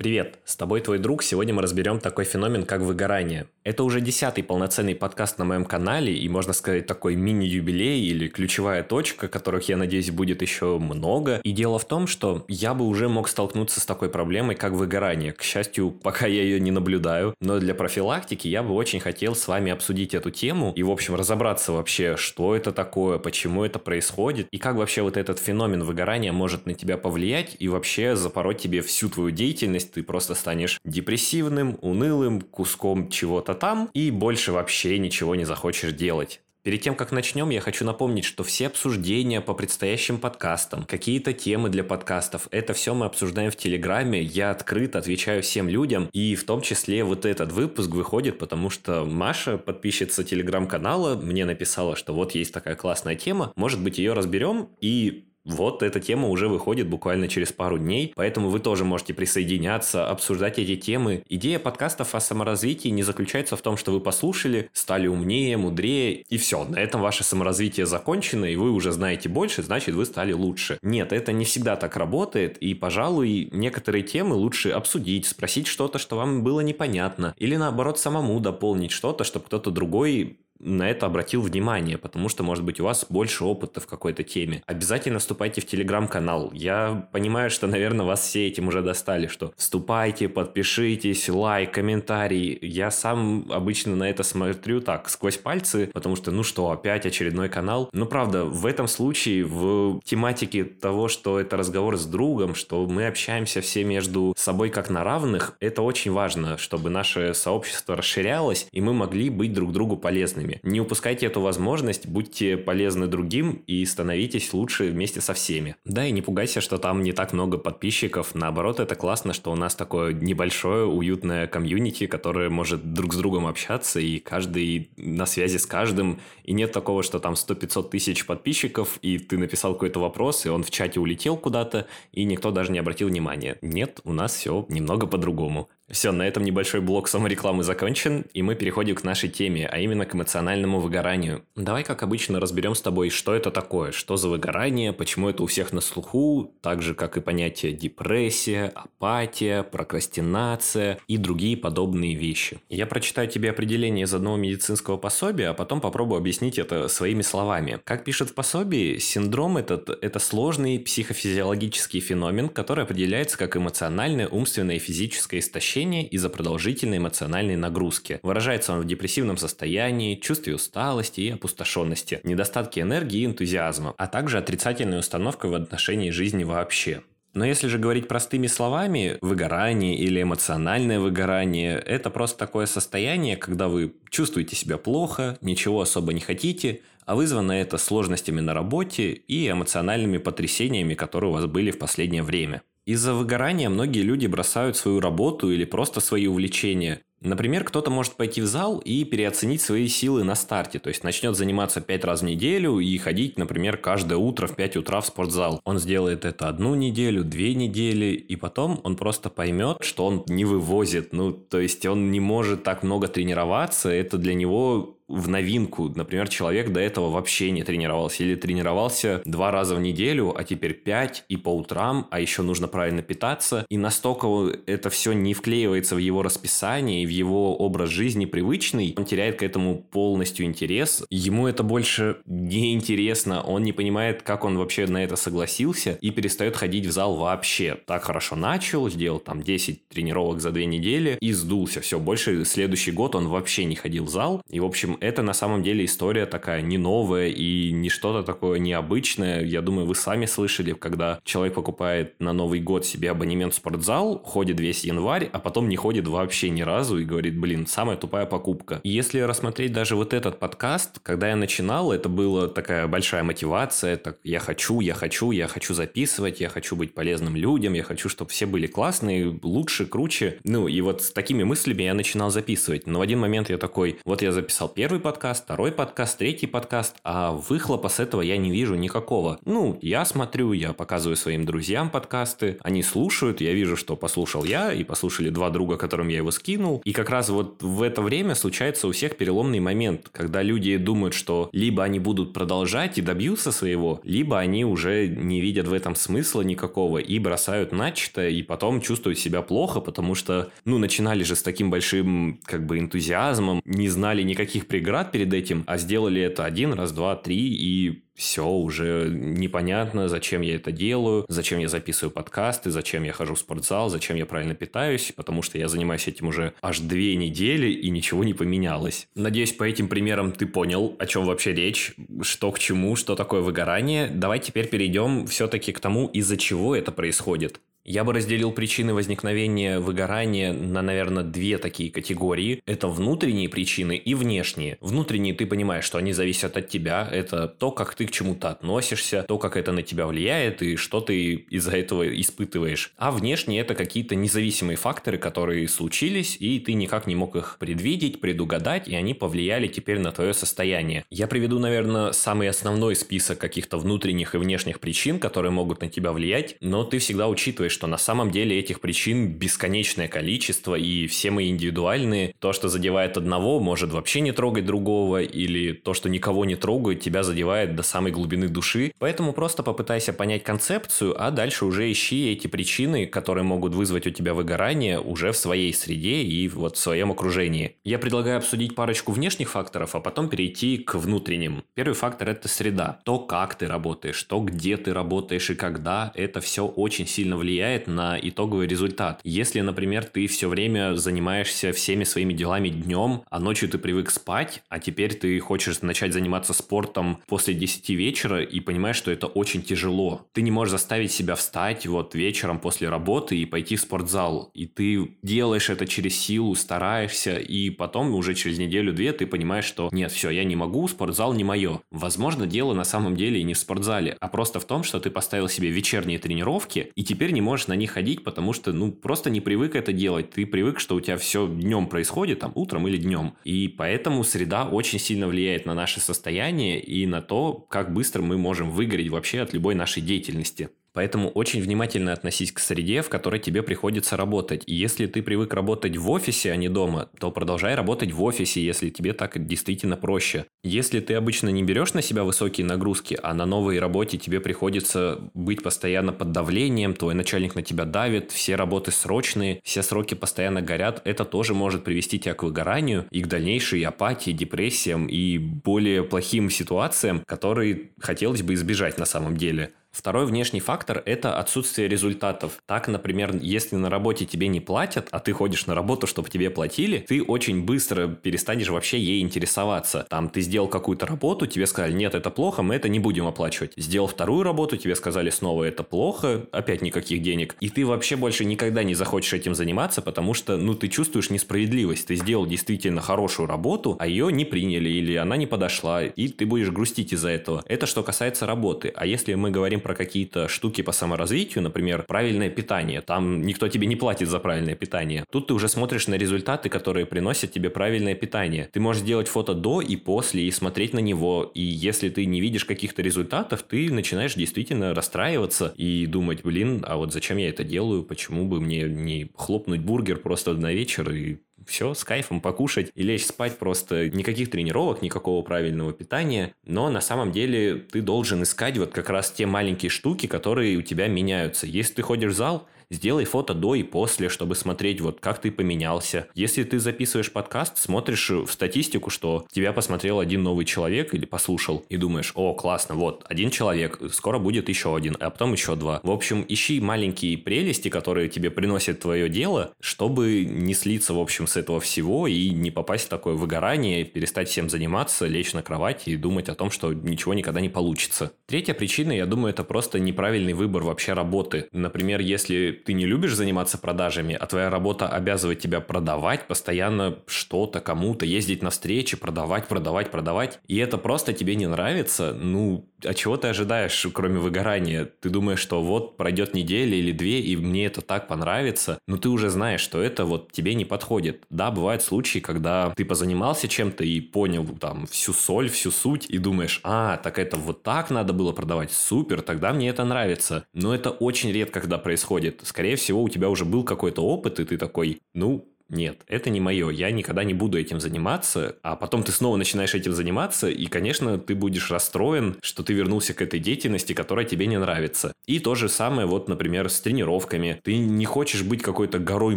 Привет, с тобой твой друг. Сегодня мы разберем такой феномен, как выгорание. Это уже десятый полноценный подкаст на моем канале и, можно сказать, такой мини-юбилей или ключевая точка, которых, я надеюсь, будет еще много. И дело в том, что я бы уже мог столкнуться с такой проблемой, как выгорание. К счастью, пока я ее не наблюдаю, но для профилактики я бы очень хотел с вами обсудить эту тему и, в общем, разобраться вообще, что это такое, почему это происходит и как вообще вот этот феномен выгорания может на тебя повлиять и вообще запороть тебе всю твою деятельность есть ты просто станешь депрессивным, унылым, куском чего-то там и больше вообще ничего не захочешь делать. Перед тем, как начнем, я хочу напомнить, что все обсуждения по предстоящим подкастам, какие-то темы для подкастов, это все мы обсуждаем в Телеграме. Я открыто отвечаю всем людям, и в том числе вот этот выпуск выходит, потому что Маша, подписчица Телеграм-канала, мне написала, что вот есть такая классная тема, может быть, ее разберем, и вот эта тема уже выходит буквально через пару дней, поэтому вы тоже можете присоединяться, обсуждать эти темы. Идея подкастов о саморазвитии не заключается в том, что вы послушали, стали умнее, мудрее, и все, на этом ваше саморазвитие закончено, и вы уже знаете больше, значит вы стали лучше. Нет, это не всегда так работает, и, пожалуй, некоторые темы лучше обсудить, спросить что-то, что вам было непонятно, или наоборот самому дополнить что-то, чтобы кто-то другой на это обратил внимание, потому что, может быть, у вас больше опыта в какой-то теме. Обязательно вступайте в телеграм-канал. Я понимаю, что, наверное, вас все этим уже достали, что вступайте, подпишитесь, лайк, комментарий. Я сам обычно на это смотрю так, сквозь пальцы, потому что, ну что, опять очередной канал. Но, правда, в этом случае, в тематике того, что это разговор с другом, что мы общаемся все между собой как на равных, это очень важно, чтобы наше сообщество расширялось, и мы могли быть друг другу полезными полезными. Не упускайте эту возможность, будьте полезны другим и становитесь лучше вместе со всеми. Да, и не пугайся, что там не так много подписчиков. Наоборот, это классно, что у нас такое небольшое, уютное комьюнити, которое может друг с другом общаться, и каждый на связи с каждым. И нет такого, что там 100-500 тысяч подписчиков, и ты написал какой-то вопрос, и он в чате улетел куда-то, и никто даже не обратил внимания. Нет, у нас все немного по-другому. Все, на этом небольшой блок саморекламы закончен, и мы переходим к нашей теме, а именно к эмоциональному выгоранию. Давай, как обычно, разберем с тобой, что это такое, что за выгорание, почему это у всех на слуху, так же, как и понятие депрессия, апатия, прокрастинация и другие подобные вещи. Я прочитаю тебе определение из одного медицинского пособия, а потом попробую объяснить это своими словами. Как пишет в пособии, синдром этот – это сложный психофизиологический феномен, который определяется как эмоциональное, умственное и физическое истощение истощения из-за продолжительной эмоциональной нагрузки. Выражается он в депрессивном состоянии, чувстве усталости и опустошенности, недостатке энергии и энтузиазма, а также отрицательной установкой в отношении жизни вообще. Но если же говорить простыми словами, выгорание или эмоциональное выгорание – это просто такое состояние, когда вы чувствуете себя плохо, ничего особо не хотите, а вызвано это сложностями на работе и эмоциональными потрясениями, которые у вас были в последнее время. Из-за выгорания многие люди бросают свою работу или просто свои увлечения. Например, кто-то может пойти в зал и переоценить свои силы на старте, то есть начнет заниматься 5 раз в неделю и ходить, например, каждое утро в 5 утра в спортзал. Он сделает это одну неделю, две недели, и потом он просто поймет, что он не вывозит, ну, то есть он не может так много тренироваться, это для него в новинку. Например, человек до этого вообще не тренировался или тренировался два раза в неделю, а теперь пять и по утрам, а еще нужно правильно питаться. И настолько это все не вклеивается в его расписание и в его образ жизни привычный, он теряет к этому полностью интерес. Ему это больше не интересно, он не понимает, как он вообще на это согласился и перестает ходить в зал вообще. Так хорошо начал, сделал там 10 тренировок за две недели и сдулся. Все, больше следующий год он вообще не ходил в зал. И, в общем, это на самом деле история такая не новая и не что-то такое необычное. Я думаю, вы сами слышали, когда человек покупает на Новый год себе абонемент в спортзал, ходит весь январь, а потом не ходит вообще ни разу и говорит, блин, самая тупая покупка. И если рассмотреть даже вот этот подкаст, когда я начинал, это была такая большая мотивация, так я хочу, я хочу, я хочу записывать, я хочу быть полезным людям, я хочу, чтобы все были классные, лучше, круче. Ну и вот с такими мыслями я начинал записывать. Но в один момент я такой, вот я записал первый первый подкаст, второй подкаст, третий подкаст, а выхлопа с этого я не вижу никакого. Ну, я смотрю, я показываю своим друзьям подкасты, они слушают, я вижу, что послушал я, и послушали два друга, которым я его скинул. И как раз вот в это время случается у всех переломный момент, когда люди думают, что либо они будут продолжать и добьются своего, либо они уже не видят в этом смысла никакого и бросают начатое, и потом чувствуют себя плохо, потому что, ну, начинали же с таким большим, как бы, энтузиазмом, не знали никаких преград перед этим, а сделали это один раз, два, три, и все уже непонятно, зачем я это делаю, зачем я записываю подкасты, зачем я хожу в спортзал, зачем я правильно питаюсь, потому что я занимаюсь этим уже аж две недели и ничего не поменялось. Надеюсь, по этим примерам ты понял, о чем вообще речь, что к чему, что такое выгорание. Давай теперь перейдем все-таки к тому, из-за чего это происходит. Я бы разделил причины возникновения выгорания на, наверное, две такие категории. Это внутренние причины и внешние. Внутренние ты понимаешь, что они зависят от тебя. Это то, как ты к чему-то относишься, то, как это на тебя влияет и что ты из-за этого испытываешь. А внешние это какие-то независимые факторы, которые случились, и ты никак не мог их предвидеть, предугадать, и они повлияли теперь на твое состояние. Я приведу, наверное, самый основной список каких-то внутренних и внешних причин, которые могут на тебя влиять, но ты всегда учитываешь, что на самом деле этих причин бесконечное количество, и все мы индивидуальные. То, что задевает одного, может вообще не трогать другого, или то, что никого не трогает, тебя задевает до самой глубины души. Поэтому просто попытайся понять концепцию, а дальше уже ищи эти причины, которые могут вызвать у тебя выгорание уже в своей среде и вот в своем окружении. Я предлагаю обсудить парочку внешних факторов, а потом перейти к внутренним. Первый фактор – это среда. То, как ты работаешь, то, где ты работаешь и когда, это все очень сильно влияет влияет на итоговый результат. Если, например, ты все время занимаешься всеми своими делами днем, а ночью ты привык спать, а теперь ты хочешь начать заниматься спортом после 10 вечера и понимаешь, что это очень тяжело. Ты не можешь заставить себя встать вот вечером после работы и пойти в спортзал. И ты делаешь это через силу, стараешься, и потом уже через неделю-две ты понимаешь, что нет, все, я не могу, спортзал не мое. Возможно, дело на самом деле не в спортзале, а просто в том, что ты поставил себе вечерние тренировки, и теперь не можешь на них ходить, потому что, ну, просто не привык это делать. Ты привык, что у тебя все днем происходит, там, утром или днем. И поэтому среда очень сильно влияет на наше состояние и на то, как быстро мы можем выгореть вообще от любой нашей деятельности. Поэтому очень внимательно относись к среде, в которой тебе приходится работать. И если ты привык работать в офисе, а не дома, то продолжай работать в офисе, если тебе так действительно проще. Если ты обычно не берешь на себя высокие нагрузки, а на новой работе тебе приходится быть постоянно под давлением, твой начальник на тебя давит, все работы срочные, все сроки постоянно горят, это тоже может привести тебя к выгоранию и к дальнейшей апатии, депрессиям и более плохим ситуациям, которые хотелось бы избежать на самом деле. Второй внешний фактор – это отсутствие результатов. Так, например, если на работе тебе не платят, а ты ходишь на работу, чтобы тебе платили, ты очень быстро перестанешь вообще ей интересоваться. Там ты сделал какую-то работу, тебе сказали, нет, это плохо, мы это не будем оплачивать. Сделал вторую работу, тебе сказали снова, это плохо, опять никаких денег. И ты вообще больше никогда не захочешь этим заниматься, потому что, ну, ты чувствуешь несправедливость. Ты сделал действительно хорошую работу, а ее не приняли или она не подошла, и ты будешь грустить из-за этого. Это что касается работы. А если мы говорим про какие-то штуки по саморазвитию, например, правильное питание. Там никто тебе не платит за правильное питание. Тут ты уже смотришь на результаты, которые приносят тебе правильное питание. Ты можешь сделать фото до и после и смотреть на него. И если ты не видишь каких-то результатов, ты начинаешь действительно расстраиваться и думать, блин, а вот зачем я это делаю? Почему бы мне не хлопнуть бургер просто на вечер и все, с кайфом покушать и лечь спать просто. Никаких тренировок, никакого правильного питания. Но на самом деле ты должен искать вот как раз те маленькие штуки, которые у тебя меняются. Если ты ходишь в зал, Сделай фото до и после, чтобы смотреть, вот как ты поменялся. Если ты записываешь подкаст, смотришь в статистику, что тебя посмотрел один новый человек или послушал, и думаешь, о, классно, вот, один человек, скоро будет еще один, а потом еще два. В общем, ищи маленькие прелести, которые тебе приносят твое дело, чтобы не слиться, в общем, с этого всего и не попасть в такое выгорание, перестать всем заниматься, лечь на кровать и думать о том, что ничего никогда не получится. Третья причина, я думаю, это просто неправильный выбор вообще работы. Например, если ты не любишь заниматься продажами, а твоя работа обязывает тебя продавать постоянно что-то кому-то, ездить на встречи, продавать, продавать, продавать, и это просто тебе не нравится, ну, а чего ты ожидаешь, кроме выгорания? Ты думаешь, что вот пройдет неделя или две, и мне это так понравится, но ты уже знаешь, что это вот тебе не подходит. Да, бывают случаи, когда ты позанимался чем-то и понял там всю соль, всю суть, и думаешь, а, так это вот так надо было продавать, супер, тогда мне это нравится. Но это очень редко, когда происходит. Скорее всего, у тебя уже был какой-то опыт, и ты такой, ну, нет, это не мое, я никогда не буду этим заниматься, а потом ты снова начинаешь этим заниматься, и, конечно, ты будешь расстроен, что ты вернулся к этой деятельности, которая тебе не нравится. И то же самое, вот, например, с тренировками. Ты не хочешь быть какой-то горой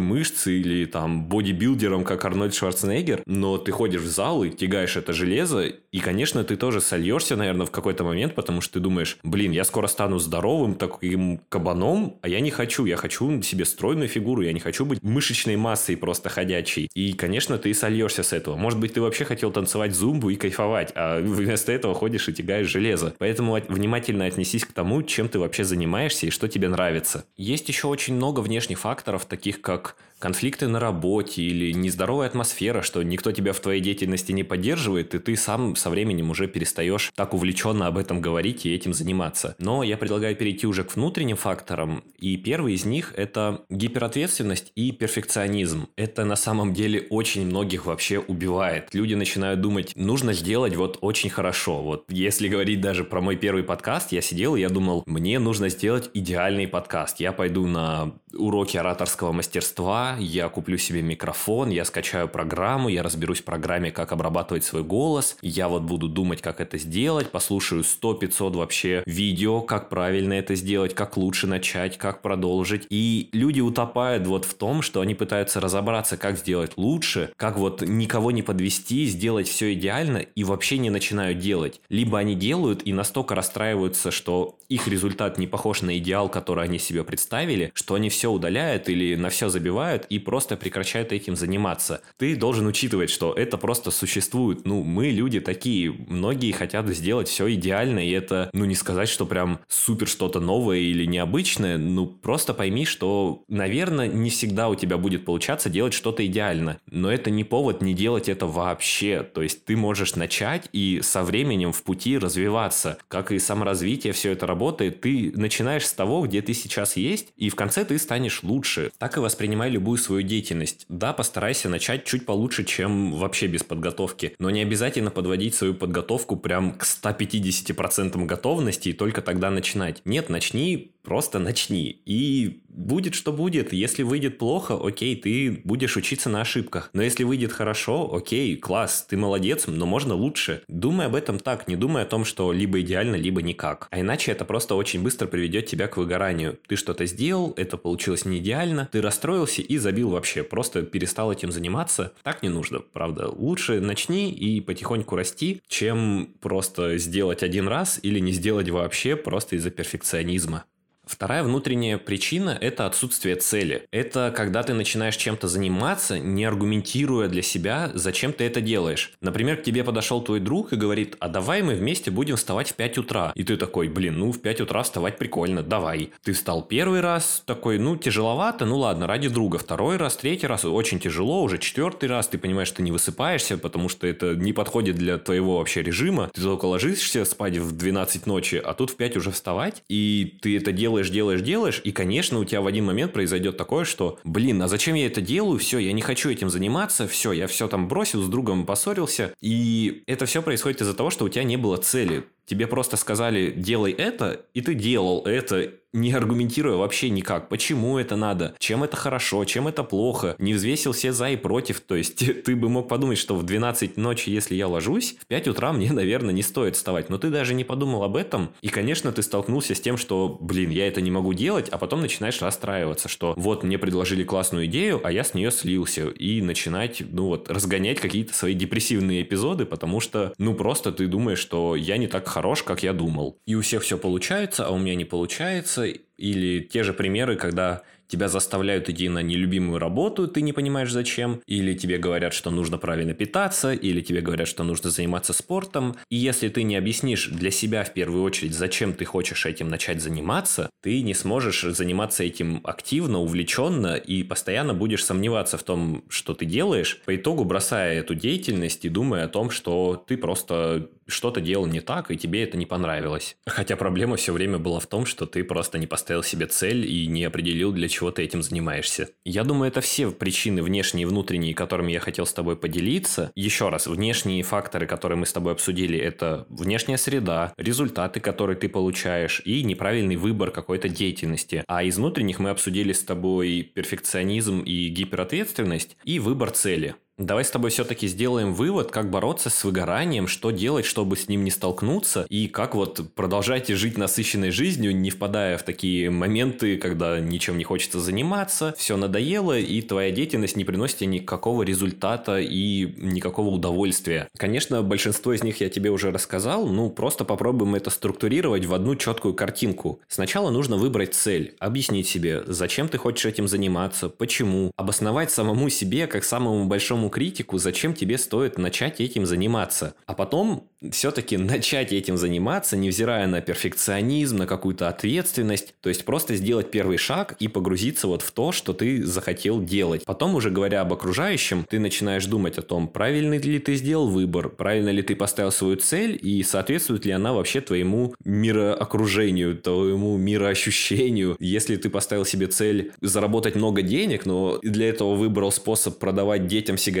мышц или там бодибилдером, как Арнольд Шварценеггер, но ты ходишь в зал и тягаешь это железо, и, конечно, ты тоже сольешься, наверное, в какой-то момент, потому что ты думаешь, блин, я скоро стану здоровым таким кабаном, а я не хочу, я хочу себе стройную фигуру, я не хочу быть мышечной массой просто просто ходячий. И, конечно, ты сольешься с этого. Может быть, ты вообще хотел танцевать зумбу и кайфовать, а вместо этого ходишь и тягаешь железо. Поэтому внимательно отнесись к тому, чем ты вообще занимаешься и что тебе нравится. Есть еще очень много внешних факторов, таких как конфликты на работе или нездоровая атмосфера, что никто тебя в твоей деятельности не поддерживает, и ты сам со временем уже перестаешь так увлеченно об этом говорить и этим заниматься. Но я предлагаю перейти уже к внутренним факторам, и первый из них – это гиперответственность и перфекционизм. Это на самом деле очень многих вообще убивает. Люди начинают думать, нужно сделать вот очень хорошо. Вот если говорить даже про мой первый подкаст, я сидел и я думал, мне нужно сделать идеальный подкаст. Я пойду на уроки ораторского мастерства, я куплю себе микрофон, я скачаю программу, я разберусь в программе, как обрабатывать свой голос, я вот буду думать, как это сделать, послушаю 100-500 вообще видео, как правильно это сделать, как лучше начать, как продолжить. И люди утопают вот в том, что они пытаются разобраться, как сделать лучше, как вот никого не подвести, сделать все идеально и вообще не начинают делать. Либо они делают и настолько расстраиваются, что их результат не похож на идеал, который они себе представили, что они все удаляют или на все забивают, и просто прекращают этим заниматься. Ты должен учитывать, что это просто существует. Ну, мы люди такие. Многие хотят сделать все идеально, и это, ну, не сказать, что прям супер что-то новое или необычное. Ну, просто пойми, что, наверное, не всегда у тебя будет получаться делать что-то идеально. Но это не повод не делать это вообще. То есть ты можешь начать и со временем в пути развиваться. Как и саморазвитие, все это работает. Ты начинаешь с того, где ты сейчас есть, и в конце ты станешь лучше. Так и воспринимай любую свою деятельность. Да, постарайся начать чуть получше, чем вообще без подготовки, но не обязательно подводить свою подготовку прям к 150% готовности и только тогда начинать. Нет, начни просто начни. И будет, что будет. Если выйдет плохо, окей, ты будешь учиться на ошибках. Но если выйдет хорошо, окей, класс, ты молодец, но можно лучше. Думай об этом так, не думай о том, что либо идеально, либо никак. А иначе это просто очень быстро приведет тебя к выгоранию. Ты что-то сделал, это получилось не идеально, ты расстроился и забил вообще, просто перестал этим заниматься. Так не нужно, правда. Лучше начни и потихоньку расти, чем просто сделать один раз или не сделать вообще просто из-за перфекционизма. Вторая внутренняя причина – это отсутствие цели. Это когда ты начинаешь чем-то заниматься, не аргументируя для себя, зачем ты это делаешь. Например, к тебе подошел твой друг и говорит, а давай мы вместе будем вставать в 5 утра. И ты такой, блин, ну в 5 утра вставать прикольно, давай. Ты встал первый раз, такой, ну тяжеловато, ну ладно, ради друга. Второй раз, третий раз, очень тяжело, уже четвертый раз, ты понимаешь, что не высыпаешься, потому что это не подходит для твоего вообще режима. Ты только ложишься спать в 12 ночи, а тут в 5 уже вставать, и ты это делаешь делаешь, делаешь, делаешь, и, конечно, у тебя в один момент произойдет такое, что, блин, а зачем я это делаю? Все, я не хочу этим заниматься, все, я все там бросил, с другом поссорился, и это все происходит из-за того, что у тебя не было цели. Тебе просто сказали, делай это, и ты делал это, не аргументируя вообще никак, почему это надо, чем это хорошо, чем это плохо, не взвесил все за и против. То есть ты бы мог подумать, что в 12 ночи, если я ложусь, в 5 утра мне, наверное, не стоит вставать. Но ты даже не подумал об этом. И, конечно, ты столкнулся с тем, что, блин, я это не могу делать, а потом начинаешь расстраиваться, что вот мне предложили классную идею, а я с нее слился. И начинать, ну вот, разгонять какие-то свои депрессивные эпизоды, потому что, ну просто ты думаешь, что я не так хорош, как я думал. И у всех все получается, а у меня не получается, или те же примеры, когда тебя заставляют идти на нелюбимую работу, ты не понимаешь зачем, или тебе говорят, что нужно правильно питаться, или тебе говорят, что нужно заниматься спортом. И если ты не объяснишь для себя в первую очередь, зачем ты хочешь этим начать заниматься, ты не сможешь заниматься этим активно, увлеченно и постоянно будешь сомневаться в том, что ты делаешь, по итогу бросая эту деятельность и думая о том, что ты просто что-то делал не так, и тебе это не понравилось. Хотя проблема все время была в том, что ты просто не поставил себе цель и не определил, для чего ты этим занимаешься. Я думаю, это все причины внешние и внутренние, которыми я хотел с тобой поделиться. Еще раз, внешние факторы, которые мы с тобой обсудили, это внешняя среда, результаты, которые ты получаешь, и неправильный выбор какой-то деятельности. А из внутренних мы обсудили с тобой перфекционизм и гиперответственность, и выбор цели. Давай с тобой все-таки сделаем вывод, как бороться с выгоранием, что делать, чтобы с ним не столкнуться, и как вот продолжать жить насыщенной жизнью, не впадая в такие моменты, когда ничем не хочется заниматься, все надоело, и твоя деятельность не приносит тебе никакого результата и никакого удовольствия. Конечно, большинство из них я тебе уже рассказал, ну просто попробуем это структурировать в одну четкую картинку. Сначала нужно выбрать цель, объяснить себе, зачем ты хочешь этим заниматься, почему, обосновать самому себе, как самому большому критику, зачем тебе стоит начать этим заниматься. А потом все-таки начать этим заниматься, невзирая на перфекционизм, на какую-то ответственность, то есть просто сделать первый шаг и погрузиться вот в то, что ты захотел делать. Потом уже говоря об окружающем, ты начинаешь думать о том, правильный ли ты сделал выбор, правильно ли ты поставил свою цель и соответствует ли она вообще твоему мироокружению, твоему мироощущению. Если ты поставил себе цель заработать много денег, но для этого выбрал способ продавать детям сигареты,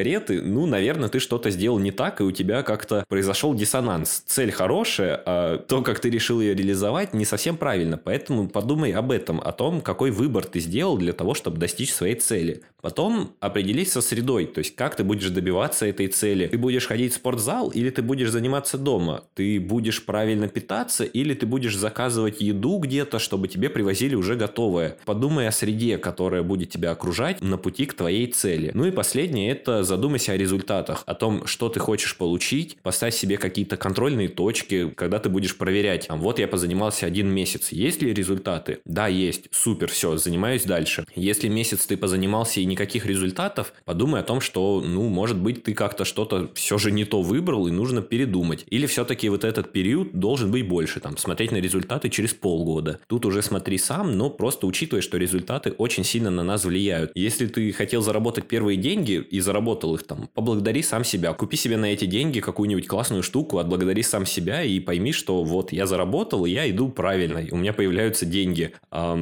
ну, наверное, ты что-то сделал не так, и у тебя как-то произошел диссонанс. Цель хорошая, а то, как ты решил ее реализовать, не совсем правильно. Поэтому подумай об этом, о том, какой выбор ты сделал для того, чтобы достичь своей цели. Потом определись со средой, то есть как ты будешь добиваться этой цели. Ты будешь ходить в спортзал или ты будешь заниматься дома? Ты будешь правильно питаться или ты будешь заказывать еду где-то, чтобы тебе привозили уже готовое? Подумай о среде, которая будет тебя окружать на пути к твоей цели. Ну и последнее – это задумайся о результатах, о том, что ты хочешь получить, поставь себе какие-то контрольные точки, когда ты будешь проверять, а вот я позанимался один месяц, есть ли результаты? Да, есть, супер, все, занимаюсь дальше. Если месяц ты позанимался и никаких результатов, подумай о том, что, ну, может быть, ты как-то что-то все же не то выбрал и нужно передумать. Или все-таки вот этот период должен быть больше, там, смотреть на результаты через полгода. Тут уже смотри сам, но просто учитывай, что результаты очень сильно на нас влияют. Если ты хотел заработать первые деньги и заработал их там, поблагодари сам себя, купи себе на эти деньги какую-нибудь классную штуку, отблагодари сам себя и пойми, что вот я заработал, и я иду правильно, у меня появляются деньги.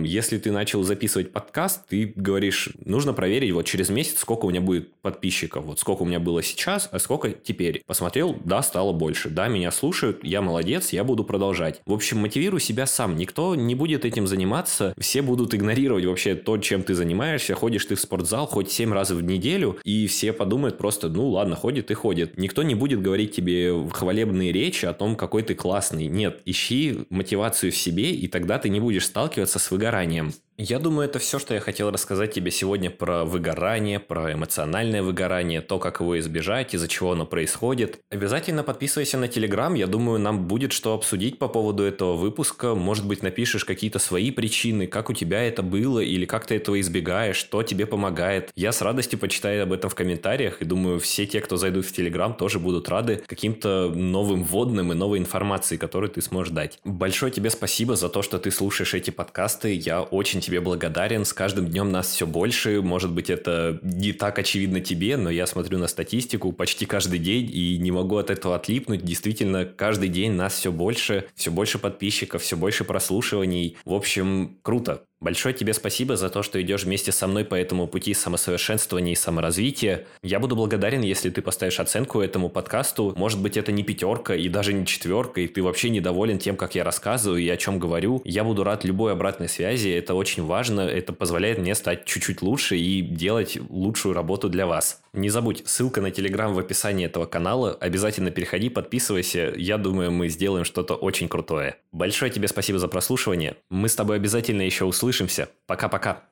Если ты начал записывать подкаст, ты говоришь, нужно проверить, вот через месяц, сколько у меня будет подписчиков, вот сколько у меня было сейчас, а сколько теперь. Посмотрел, да, стало больше, да, меня слушают, я молодец, я буду продолжать. В общем, мотивируй себя сам, никто не будет этим заниматься, все будут игнорировать вообще то, чем ты занимаешься, ходишь ты в спортзал хоть 7 раз в неделю, и все подумают просто, ну ладно, ходит и ходит. Никто не будет говорить тебе хвалебные речи о том, какой ты классный. Нет, ищи мотивацию в себе, и тогда ты не будешь сталкиваться с выгоранием. Я думаю, это все, что я хотел рассказать тебе сегодня про выгорание, про эмоциональное выгорание, то, как его избежать, из-за чего оно происходит. Обязательно подписывайся на Телеграм, я думаю, нам будет что обсудить по поводу этого выпуска. Может быть, напишешь какие-то свои причины, как у тебя это было, или как ты этого избегаешь, что тебе помогает. Я с радостью почитаю об этом в комментариях, и думаю, все те, кто зайдут в Телеграм, тоже будут рады каким-то новым вводным и новой информации, которую ты сможешь дать. Большое тебе спасибо за то, что ты слушаешь эти подкасты. Я очень тебе благодарен. С каждым днем нас все больше. Может быть, это не так очевидно тебе, но я смотрю на статистику почти каждый день и не могу от этого отлипнуть. Действительно, каждый день нас все больше, все больше подписчиков, все больше прослушиваний. В общем, круто. Большое тебе спасибо за то, что идешь вместе со мной по этому пути самосовершенствования и саморазвития. Я буду благодарен, если ты поставишь оценку этому подкасту. Может быть, это не пятерка и даже не четверка, и ты вообще недоволен тем, как я рассказываю и о чем говорю. Я буду рад любой обратной связи. Это очень важно. Это позволяет мне стать чуть-чуть лучше и делать лучшую работу для вас. Не забудь, ссылка на Телеграм в описании этого канала. Обязательно переходи, подписывайся. Я думаю, мы сделаем что-то очень крутое. Большое тебе спасибо за прослушивание. Мы с тобой обязательно еще услышимся. Пока-пока.